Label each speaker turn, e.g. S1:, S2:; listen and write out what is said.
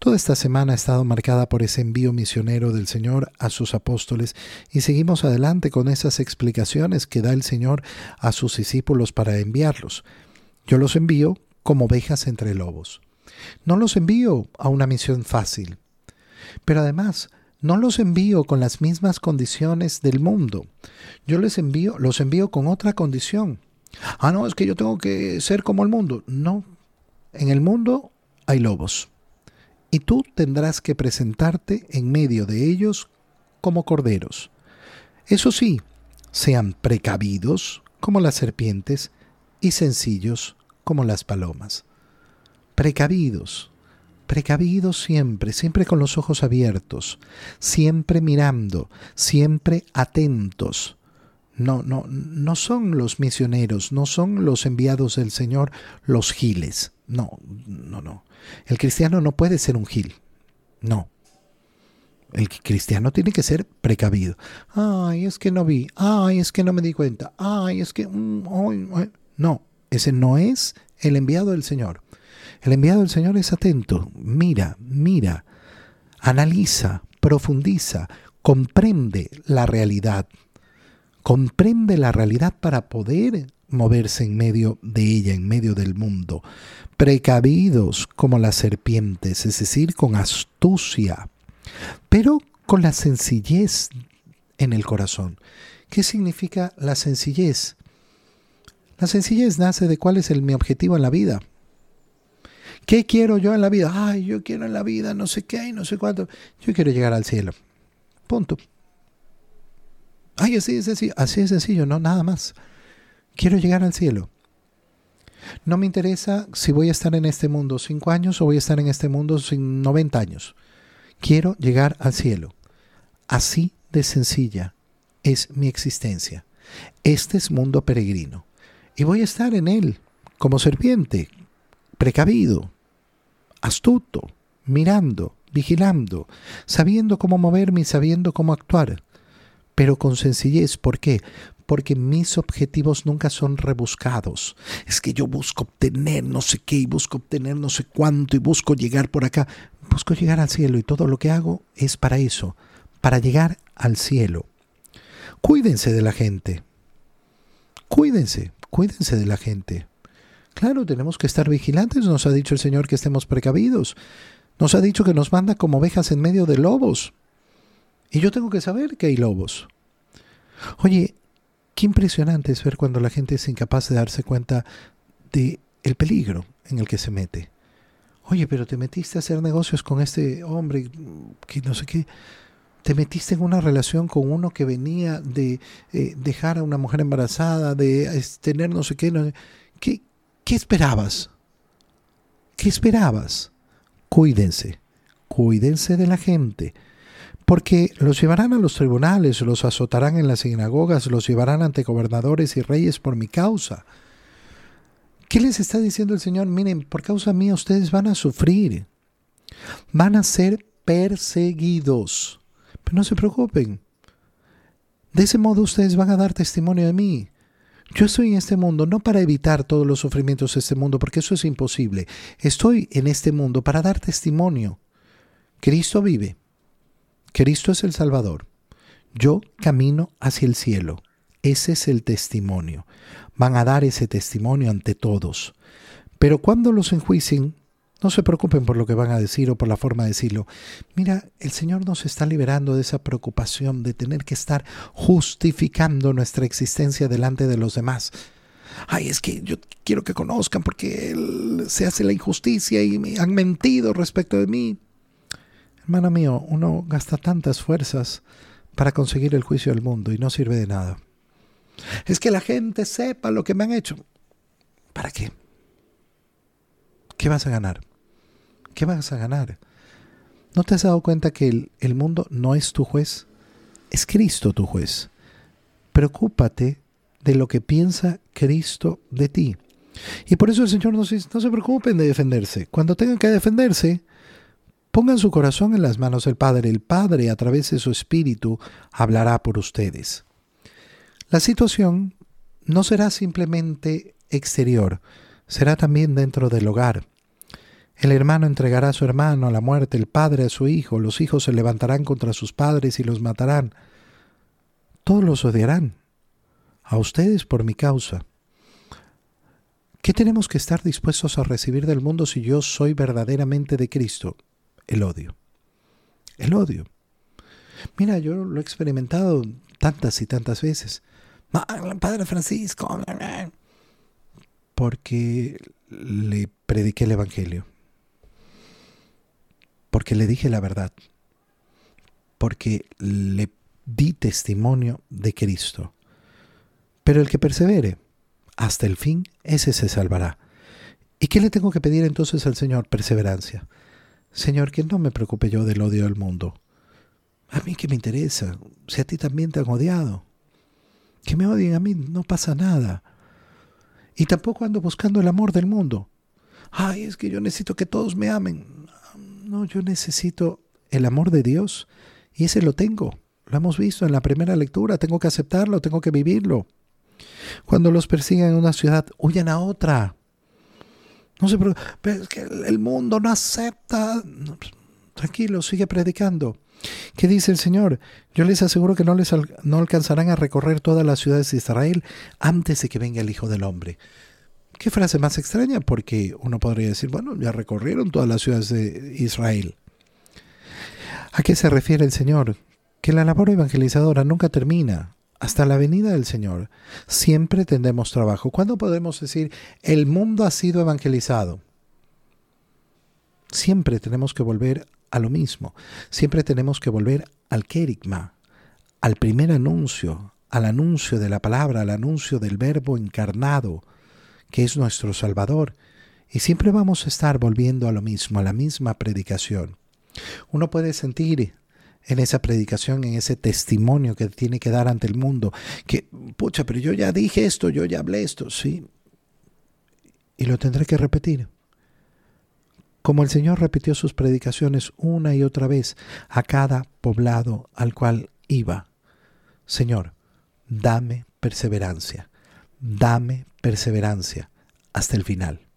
S1: Toda esta semana ha estado marcada por ese envío misionero del Señor a sus apóstoles y seguimos adelante con esas explicaciones que da el Señor a sus discípulos para enviarlos. Yo los envío como ovejas entre lobos. No los envío a una misión fácil, pero además no los envío con las mismas condiciones del mundo. Yo les envío, los envío con otra condición. Ah, no, es que yo tengo que ser como el mundo. No. En el mundo hay lobos. Y tú tendrás que presentarte en medio de ellos como corderos. Eso sí, sean precavidos como las serpientes y sencillos como las palomas. Precavidos, precavidos siempre, siempre con los ojos abiertos, siempre mirando, siempre atentos. No, no, no son los misioneros, no son los enviados del Señor los giles. No, no, no. El cristiano no puede ser un gil. No. El cristiano tiene que ser precavido. Ay, es que no vi. Ay, es que no me di cuenta. Ay, es que... Mm, no, ese no es el enviado del Señor. El enviado del Señor es atento, mira, mira, analiza, profundiza, comprende la realidad. Comprende la realidad para poder moverse en medio de ella, en medio del mundo. Precavidos como las serpientes, es decir, con astucia, pero con la sencillez en el corazón. ¿Qué significa la sencillez? La sencillez nace de cuál es el, mi objetivo en la vida. ¿Qué quiero yo en la vida? Ay, yo quiero en la vida no sé qué y no sé cuánto. Yo quiero llegar al cielo. Punto. Ay, así es sencillo. Así es sencillo, no, nada más. Quiero llegar al cielo. No me interesa si voy a estar en este mundo cinco años o voy a estar en este mundo sin 90 años. Quiero llegar al cielo. Así de sencilla es mi existencia. Este es mundo peregrino y voy a estar en él como serpiente, precavido, astuto, mirando, vigilando, sabiendo cómo moverme y sabiendo cómo actuar, pero con sencillez. ¿Por qué? Porque mis objetivos nunca son rebuscados. Es que yo busco obtener no sé qué y busco obtener no sé cuánto y busco llegar por acá. Busco llegar al cielo y todo lo que hago es para eso, para llegar al cielo. Cuídense de la gente. Cuídense cuídense de la gente. Claro, tenemos que estar vigilantes, nos ha dicho el Señor que estemos precavidos. Nos ha dicho que nos manda como ovejas en medio de lobos. Y yo tengo que saber que hay lobos. Oye, qué impresionante es ver cuando la gente es incapaz de darse cuenta de el peligro en el que se mete. Oye, pero te metiste a hacer negocios con este hombre que no sé qué te metiste en una relación con uno que venía de eh, dejar a una mujer embarazada, de tener no sé qué, no ¿qué, ¿qué esperabas? ¿Qué esperabas? Cuídense, cuídense de la gente, porque los llevarán a los tribunales, los azotarán en las sinagogas, los llevarán ante gobernadores y reyes por mi causa. ¿Qué les está diciendo el Señor? Miren, por causa mía ustedes van a sufrir, van a ser perseguidos no se preocupen. De ese modo ustedes van a dar testimonio de mí. Yo estoy en este mundo no para evitar todos los sufrimientos de este mundo, porque eso es imposible. Estoy en este mundo para dar testimonio. Cristo vive. Cristo es el Salvador. Yo camino hacia el cielo. Ese es el testimonio. Van a dar ese testimonio ante todos. Pero cuando los enjuicien, no se preocupen por lo que van a decir o por la forma de decirlo. Mira, el Señor nos está liberando de esa preocupación de tener que estar justificando nuestra existencia delante de los demás. Ay, es que yo quiero que conozcan porque se hace la injusticia y me han mentido respecto de mí. Hermano mío, uno gasta tantas fuerzas para conseguir el juicio del mundo y no sirve de nada. Es que la gente sepa lo que me han hecho. ¿Para qué? ¿Qué vas a ganar? ¿Qué vas a ganar? ¿No te has dado cuenta que el, el mundo no es tu juez? Es Cristo tu juez. Preocúpate de lo que piensa Cristo de ti. Y por eso el Señor nos dice, no se preocupen de defenderse. Cuando tengan que defenderse, pongan su corazón en las manos del Padre. El Padre, a través de su Espíritu, hablará por ustedes. La situación no será simplemente exterior, será también dentro del hogar. El hermano entregará a su hermano a la muerte, el padre a su hijo, los hijos se levantarán contra sus padres y los matarán. Todos los odiarán, a ustedes por mi causa. ¿Qué tenemos que estar dispuestos a recibir del mundo si yo soy verdaderamente de Cristo? El odio. El odio. Mira, yo lo he experimentado tantas y tantas veces. Padre Francisco, porque le prediqué el Evangelio, porque le dije la verdad, porque le di testimonio de Cristo. Pero el que persevere hasta el fin, ese se salvará. ¿Y qué le tengo que pedir entonces al Señor? Perseverancia. Señor, que no me preocupe yo del odio del mundo. A mí que me interesa, si a ti también te han odiado. Que me odien a mí, no pasa nada. Y tampoco ando buscando el amor del mundo. Ay, es que yo necesito que todos me amen. No, yo necesito el amor de Dios y ese lo tengo. Lo hemos visto en la primera lectura, tengo que aceptarlo, tengo que vivirlo. Cuando los persiguen en una ciudad, huyan a otra. No se pero es que el mundo no acepta. Pues, tranquilo, sigue predicando. ¿Qué dice el Señor? Yo les aseguro que no, les no alcanzarán a recorrer todas las ciudades de Israel antes de que venga el Hijo del Hombre. Qué frase más extraña, porque uno podría decir, bueno, ya recorrieron todas las ciudades de Israel. ¿A qué se refiere el Señor? Que la labor evangelizadora nunca termina hasta la venida del Señor. Siempre tendremos trabajo. ¿Cuándo podemos decir, el mundo ha sido evangelizado? Siempre tenemos que volver a lo mismo. Siempre tenemos que volver al kerigma, al primer anuncio, al anuncio de la palabra, al anuncio del verbo encarnado, que es nuestro Salvador. Y siempre vamos a estar volviendo a lo mismo, a la misma predicación. Uno puede sentir en esa predicación, en ese testimonio que tiene que dar ante el mundo, que, pucha, pero yo ya dije esto, yo ya hablé esto, sí, y lo tendré que repetir como el Señor repitió sus predicaciones una y otra vez a cada poblado al cual iba. Señor, dame perseverancia, dame perseverancia hasta el final.